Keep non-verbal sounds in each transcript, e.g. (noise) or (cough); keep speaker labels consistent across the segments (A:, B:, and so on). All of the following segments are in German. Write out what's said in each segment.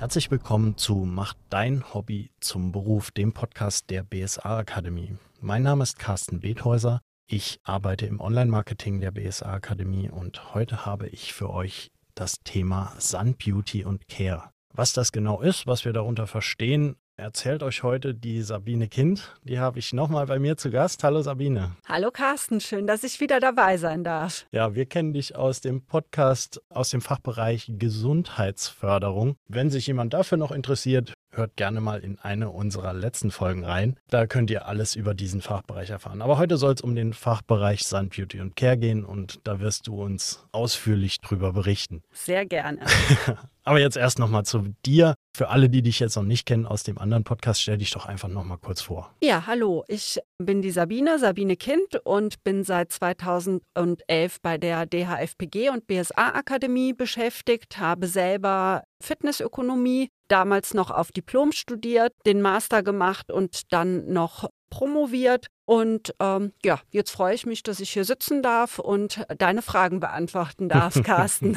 A: Herzlich willkommen zu Mach dein Hobby zum Beruf, dem Podcast der BSA Akademie. Mein Name ist Carsten Bethäuser. Ich arbeite im Online-Marketing der BSA Akademie und heute habe ich für euch das Thema Sun Beauty und Care. Was das genau ist, was wir darunter verstehen, erzählt euch heute die Sabine Kind. Die habe ich nochmal bei mir zu Gast. Hallo Sabine.
B: Hallo Carsten, schön, dass ich wieder dabei sein darf.
A: Ja, wir kennen dich aus dem Podcast aus dem Fachbereich Gesundheitsförderung. Wenn sich jemand dafür noch interessiert, hört gerne mal in eine unserer letzten Folgen rein. Da könnt ihr alles über diesen Fachbereich erfahren. Aber heute soll es um den Fachbereich Sun Beauty und Care gehen und da wirst du uns ausführlich drüber berichten.
B: Sehr gerne. (laughs)
A: Aber jetzt erst nochmal zu dir. Für alle, die dich jetzt noch nicht kennen aus dem anderen Podcast, stell dich doch einfach nochmal kurz vor.
B: Ja, hallo. Ich bin die Sabine, Sabine Kind und bin seit 2011 bei der DHFPG und BSA Akademie beschäftigt, habe selber Fitnessökonomie damals noch auf Diplom studiert, den Master gemacht und dann noch promoviert. Und ähm, ja, jetzt freue ich mich, dass ich hier sitzen darf und deine Fragen beantworten darf, (laughs) Carsten.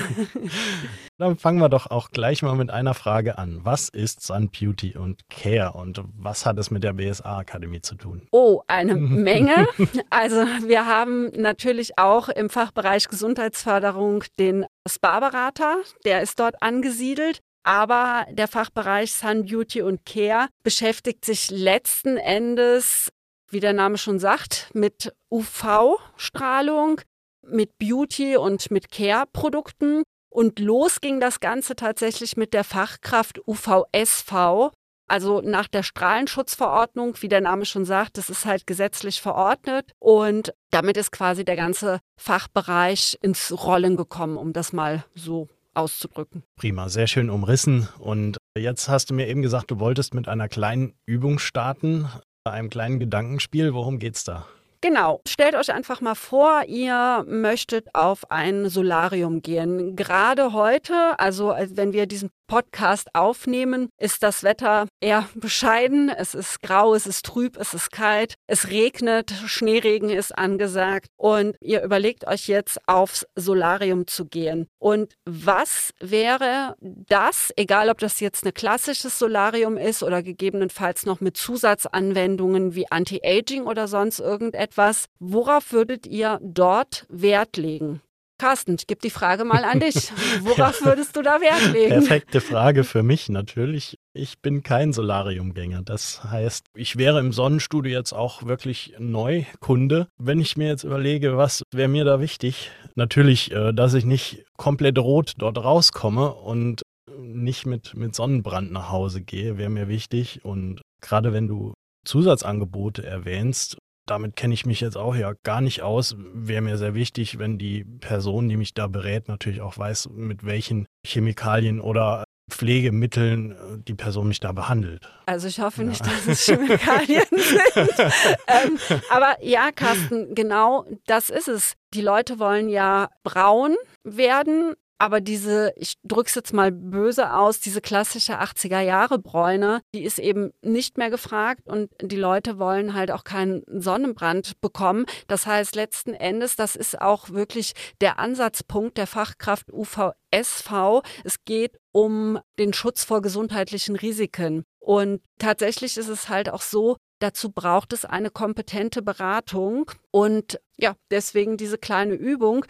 B: (laughs)
A: Dann fangen wir doch auch gleich mal mit einer Frage an. Was ist Sun Beauty und Care und was hat es mit der BSA Akademie zu tun?
B: Oh, eine (laughs) Menge. Also wir haben natürlich auch im Fachbereich Gesundheitsförderung den Spa-Berater, der ist dort angesiedelt. Aber der Fachbereich Sun Beauty und Care beschäftigt sich letzten Endes, wie der Name schon sagt, mit UV-Strahlung, mit Beauty und mit Care-Produkten. Und los ging das Ganze tatsächlich mit der Fachkraft UVSV, also nach der Strahlenschutzverordnung, wie der Name schon sagt, das ist halt gesetzlich verordnet. Und damit ist quasi der ganze Fachbereich ins Rollen gekommen, um das mal so auszudrücken.
A: Prima, sehr schön umrissen. Und jetzt hast du mir eben gesagt, du wolltest mit einer kleinen Übung starten, einem kleinen Gedankenspiel. Worum geht's da?
B: Genau. Stellt euch einfach mal vor, ihr möchtet auf ein Solarium gehen. Gerade heute, also wenn wir diesen Podcast aufnehmen, ist das Wetter eher (laughs) bescheiden. Es ist grau, es ist trüb, es ist kalt, es regnet, Schneeregen ist angesagt und ihr überlegt euch jetzt aufs Solarium zu gehen. Und was wäre das, egal ob das jetzt ein klassisches Solarium ist oder gegebenenfalls noch mit Zusatzanwendungen wie Anti-Aging oder sonst irgendetwas, worauf würdet ihr dort Wert legen? Carsten, ich gebe die Frage mal an dich. (laughs) Worauf würdest du da Wert legen?
A: Perfekte Frage für mich natürlich. Ich bin kein Solariumgänger. Das heißt, ich wäre im Sonnenstudio jetzt auch wirklich Neukunde. Wenn ich mir jetzt überlege, was wäre mir da wichtig? Natürlich, äh, dass ich nicht komplett rot dort rauskomme und nicht mit, mit Sonnenbrand nach Hause gehe, wäre mir wichtig. Und gerade wenn du Zusatzangebote erwähnst, damit kenne ich mich jetzt auch ja gar nicht aus. Wäre mir sehr wichtig, wenn die Person, die mich da berät, natürlich auch weiß, mit welchen Chemikalien oder Pflegemitteln äh, die Person mich da behandelt.
B: Also ich hoffe ja. nicht, dass es Chemikalien (laughs) sind. ähm, aber ja, Carsten, genau das ist es. Die Leute wollen ja braun werden, aber diese, ich drücke es jetzt mal böse aus, diese klassische 80er Jahre Bräune, die ist eben nicht mehr gefragt und die Leute wollen halt auch keinen Sonnenbrand bekommen. Das heißt letzten Endes, das ist auch wirklich der Ansatzpunkt der Fachkraft UVSV. Es geht um den Schutz vor gesundheitlichen Risiken. Und tatsächlich ist es halt auch so, Dazu braucht es eine kompetente Beratung und ja, deswegen diese kleine Übung.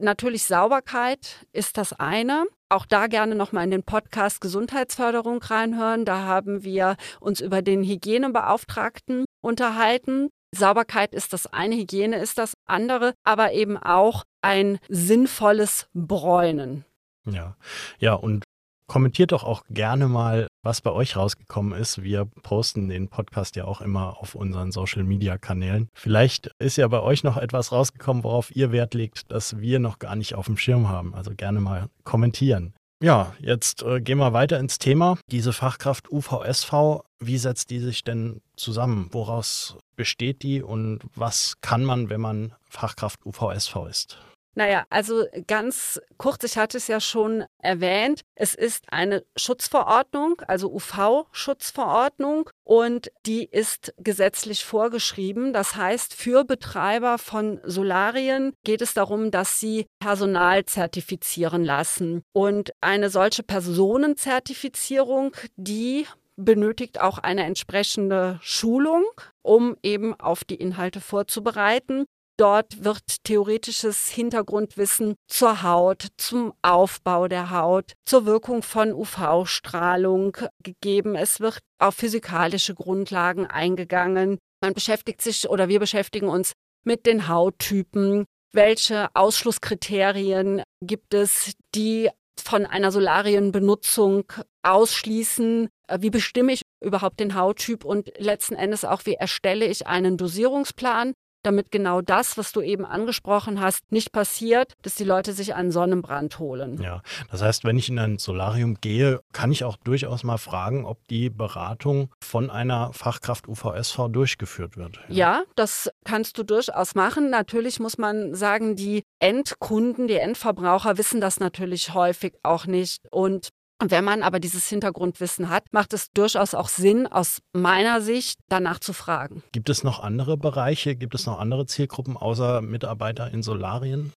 B: Natürlich Sauberkeit ist das eine. Auch da gerne nochmal in den Podcast Gesundheitsförderung reinhören. Da haben wir uns über den Hygienebeauftragten unterhalten. Sauberkeit ist das eine, Hygiene ist das andere, aber eben auch ein sinnvolles Bräunen.
A: Ja, ja, und Kommentiert doch auch gerne mal, was bei euch rausgekommen ist. Wir posten den Podcast ja auch immer auf unseren Social Media Kanälen. Vielleicht ist ja bei euch noch etwas rausgekommen, worauf ihr Wert legt, das wir noch gar nicht auf dem Schirm haben. Also gerne mal kommentieren. Ja, jetzt äh, gehen wir weiter ins Thema. Diese Fachkraft UVSV, wie setzt die sich denn zusammen? Woraus besteht die und was kann man, wenn man Fachkraft UVSV ist?
B: Naja, also ganz kurz, ich hatte es ja schon erwähnt, es ist eine Schutzverordnung, also UV-Schutzverordnung und die ist gesetzlich vorgeschrieben. Das heißt, für Betreiber von Solarien geht es darum, dass sie Personal zertifizieren lassen. Und eine solche Personenzertifizierung, die benötigt auch eine entsprechende Schulung, um eben auf die Inhalte vorzubereiten. Dort wird theoretisches Hintergrundwissen zur Haut, zum Aufbau der Haut, zur Wirkung von UV-Strahlung gegeben. Es wird auf physikalische Grundlagen eingegangen. Man beschäftigt sich oder wir beschäftigen uns mit den Hauttypen. Welche Ausschlusskriterien gibt es, die von einer Solarienbenutzung ausschließen? Wie bestimme ich überhaupt den Hauttyp und letzten Endes auch, wie erstelle ich einen Dosierungsplan? Damit genau das, was du eben angesprochen hast, nicht passiert, dass die Leute sich einen Sonnenbrand holen.
A: Ja, das heißt, wenn ich in ein Solarium gehe, kann ich auch durchaus mal fragen, ob die Beratung von einer Fachkraft UVSV durchgeführt wird.
B: Ja, ja das kannst du durchaus machen. Natürlich muss man sagen, die Endkunden, die Endverbraucher wissen das natürlich häufig auch nicht. Und und wenn man aber dieses Hintergrundwissen hat, macht es durchaus auch Sinn, aus meiner Sicht danach zu fragen.
A: Gibt es noch andere Bereiche, gibt es noch andere Zielgruppen außer Mitarbeiter in Solarien?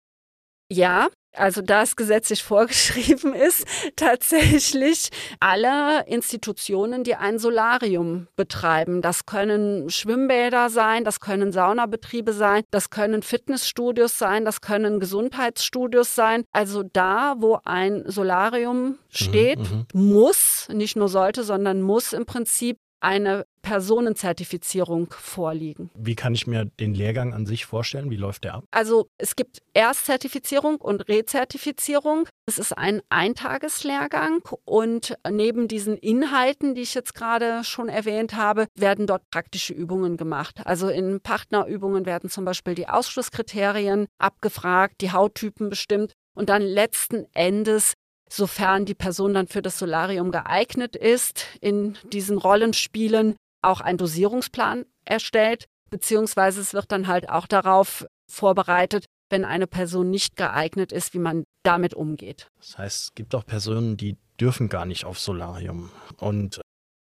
B: Ja, also da es gesetzlich (laughs) vorgeschrieben ist, tatsächlich alle Institutionen, die ein Solarium betreiben. Das können Schwimmbäder sein, das können Saunabetriebe sein, das können Fitnessstudios sein, das können Gesundheitsstudios sein. Also da, wo ein Solarium mhm, steht, mhm, muss, nicht nur sollte, sondern muss im Prinzip eine Personenzertifizierung vorliegen.
A: Wie kann ich mir den Lehrgang an sich vorstellen? Wie läuft der ab?
B: Also es gibt Erstzertifizierung und Rezertifizierung. Es ist ein Eintageslehrgang und neben diesen Inhalten, die ich jetzt gerade schon erwähnt habe, werden dort praktische Übungen gemacht. Also in Partnerübungen werden zum Beispiel die Ausschlusskriterien abgefragt, die Hauttypen bestimmt und dann letzten Endes sofern die Person dann für das Solarium geeignet ist, in diesen Rollenspielen auch ein Dosierungsplan erstellt, beziehungsweise es wird dann halt auch darauf vorbereitet, wenn eine Person nicht geeignet ist, wie man damit umgeht.
A: Das heißt, es gibt auch Personen, die dürfen gar nicht auf Solarium. Und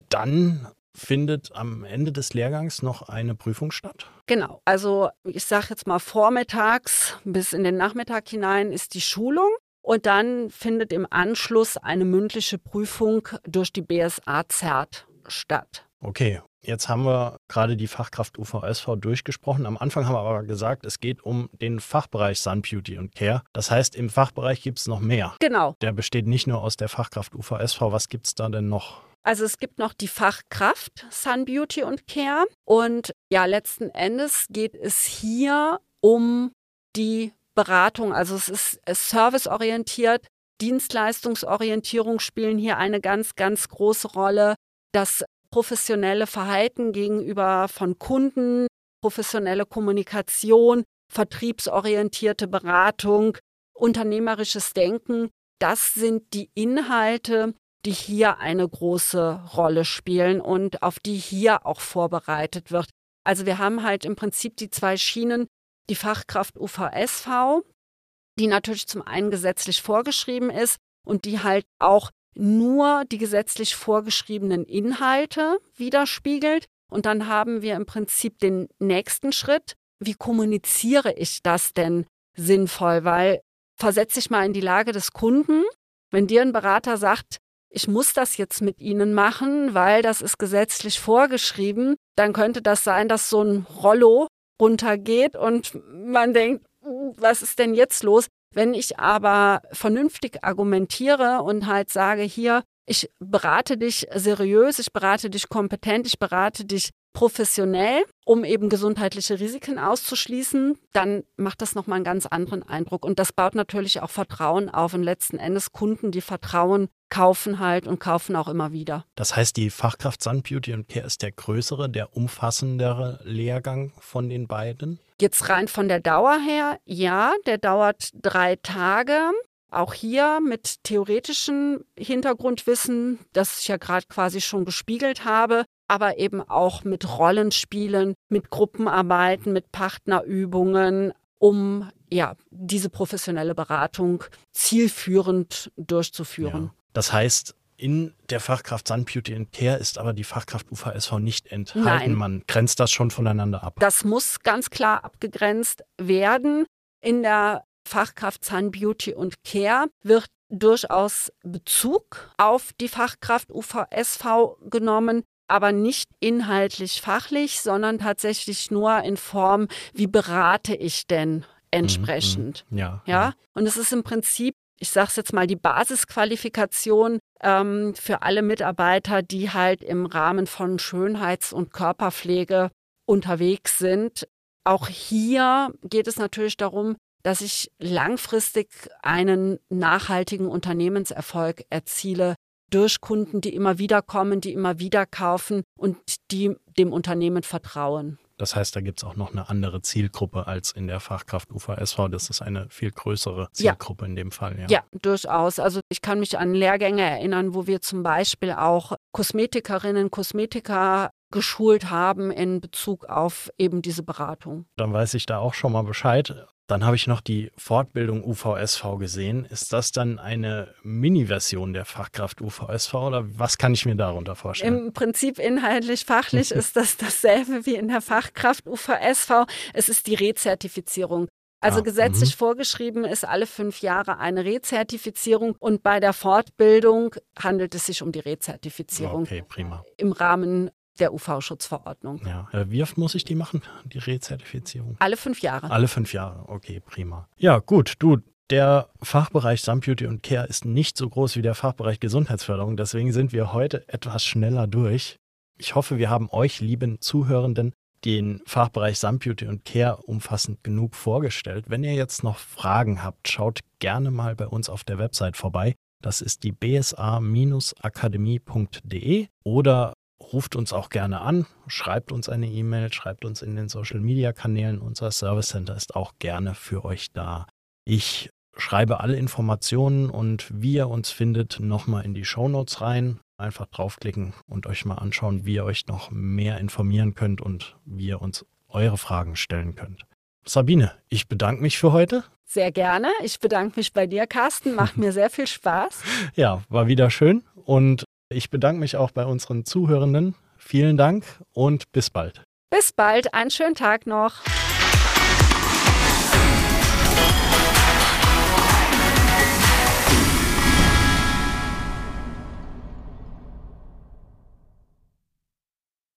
A: dann findet am Ende des Lehrgangs noch eine Prüfung statt?
B: Genau. Also ich sage jetzt mal vormittags bis in den Nachmittag hinein ist die Schulung. Und dann findet im Anschluss eine mündliche Prüfung durch die BSA ZERT statt.
A: Okay, jetzt haben wir gerade die Fachkraft UVSV durchgesprochen. Am Anfang haben wir aber gesagt, es geht um den Fachbereich Sun Beauty und Care. Das heißt, im Fachbereich gibt es noch mehr.
B: Genau.
A: Der besteht nicht nur aus der Fachkraft UVSV. Was gibt es da denn noch?
B: Also es gibt noch die Fachkraft Sun Beauty und Care. Und ja, letzten Endes geht es hier um die Beratung, also es ist serviceorientiert. Dienstleistungsorientierung spielen hier eine ganz, ganz große Rolle. Das professionelle Verhalten gegenüber von Kunden, professionelle Kommunikation, vertriebsorientierte Beratung, unternehmerisches Denken, das sind die Inhalte, die hier eine große Rolle spielen und auf die hier auch vorbereitet wird. Also wir haben halt im Prinzip die zwei Schienen, die Fachkraft UVSV, die natürlich zum einen gesetzlich vorgeschrieben ist und die halt auch nur die gesetzlich vorgeschriebenen Inhalte widerspiegelt. Und dann haben wir im Prinzip den nächsten Schritt. Wie kommuniziere ich das denn sinnvoll? Weil versetze ich mal in die Lage des Kunden, wenn dir ein Berater sagt, ich muss das jetzt mit Ihnen machen, weil das ist gesetzlich vorgeschrieben, dann könnte das sein, dass so ein Rollo runtergeht und man denkt, was ist denn jetzt los? Wenn ich aber vernünftig argumentiere und halt sage, hier, ich berate dich seriös, ich berate dich kompetent, ich berate dich professionell, um eben gesundheitliche Risiken auszuschließen, dann macht das nochmal einen ganz anderen Eindruck. Und das baut natürlich auch Vertrauen auf. Und letzten Endes Kunden, die vertrauen, kaufen halt und kaufen auch immer wieder.
A: Das heißt, die Fachkraft Sun Beauty und Care ist der größere, der umfassendere Lehrgang von den beiden?
B: Jetzt rein von der Dauer her, ja, der dauert drei Tage. Auch hier mit theoretischem Hintergrundwissen, das ich ja gerade quasi schon gespiegelt habe, aber eben auch mit Rollenspielen, mit Gruppenarbeiten, mit Partnerübungen, um ja, diese professionelle Beratung zielführend durchzuführen.
A: Ja. Das heißt, in der Fachkraft Sun Beauty and Care ist aber die Fachkraft UVSV nicht enthalten.
B: Nein.
A: Man grenzt das schon voneinander ab.
B: Das muss ganz klar abgegrenzt werden. In der Fachkraft Sun Beauty und Care wird durchaus Bezug auf die Fachkraft UVSV genommen, aber nicht inhaltlich fachlich, sondern tatsächlich nur in Form, wie berate ich denn entsprechend.
A: Mhm, ja,
B: ja. Und es ist im Prinzip, ich sage es jetzt mal, die Basisqualifikation ähm, für alle Mitarbeiter, die halt im Rahmen von Schönheits- und Körperpflege unterwegs sind. Auch hier geht es natürlich darum, dass ich langfristig einen nachhaltigen Unternehmenserfolg erziele durch Kunden, die immer wieder kommen, die immer wieder kaufen und die dem Unternehmen vertrauen.
A: Das heißt, da gibt es auch noch eine andere Zielgruppe als in der Fachkraft UVSV. Das ist eine viel größere Zielgruppe ja. in dem Fall. Ja.
B: ja, durchaus. Also ich kann mich an Lehrgänge erinnern, wo wir zum Beispiel auch Kosmetikerinnen, Kosmetiker geschult haben in Bezug auf eben diese Beratung.
A: Dann weiß ich da auch schon mal Bescheid. Dann habe ich noch die Fortbildung UVSV gesehen. Ist das dann eine Mini-Version der Fachkraft UVSV oder was kann ich mir darunter vorstellen?
B: Im Prinzip inhaltlich, fachlich (laughs) ist das dasselbe wie in der Fachkraft UVSV. Es ist die Rezertifizierung. Also ah, gesetzlich mh. vorgeschrieben ist alle fünf Jahre eine Rezertifizierung und bei der Fortbildung handelt es sich um die Rezertifizierung.
A: Okay, prima.
B: Im Rahmen der UV-Schutzverordnung.
A: Ja. Äh, wie oft muss ich die machen, die Rezertifizierung?
B: Alle fünf Jahre.
A: Alle fünf Jahre, okay, prima. Ja, gut, du, der Fachbereich Sun Beauty und Care ist nicht so groß wie der Fachbereich Gesundheitsförderung, deswegen sind wir heute etwas schneller durch. Ich hoffe, wir haben euch, lieben Zuhörenden, den Fachbereich Sun Beauty und Care umfassend genug vorgestellt. Wenn ihr jetzt noch Fragen habt, schaut gerne mal bei uns auf der Website vorbei. Das ist die bsa-akademie.de oder ruft uns auch gerne an, schreibt uns eine E-Mail, schreibt uns in den Social-Media-Kanälen. Unser Service Center ist auch gerne für euch da. Ich schreibe alle Informationen und wie ihr uns findet, nochmal in die Show Notes rein. Einfach draufklicken und euch mal anschauen, wie ihr euch noch mehr informieren könnt und wie ihr uns eure Fragen stellen könnt. Sabine, ich bedanke mich für heute.
B: Sehr gerne. Ich bedanke mich bei dir, Carsten. Macht mir sehr viel Spaß. (laughs)
A: Ja, war wieder schön. Und ich bedanke mich auch bei unseren Zuhörenden. Vielen Dank und bis bald.
B: Bis bald, einen schönen Tag noch.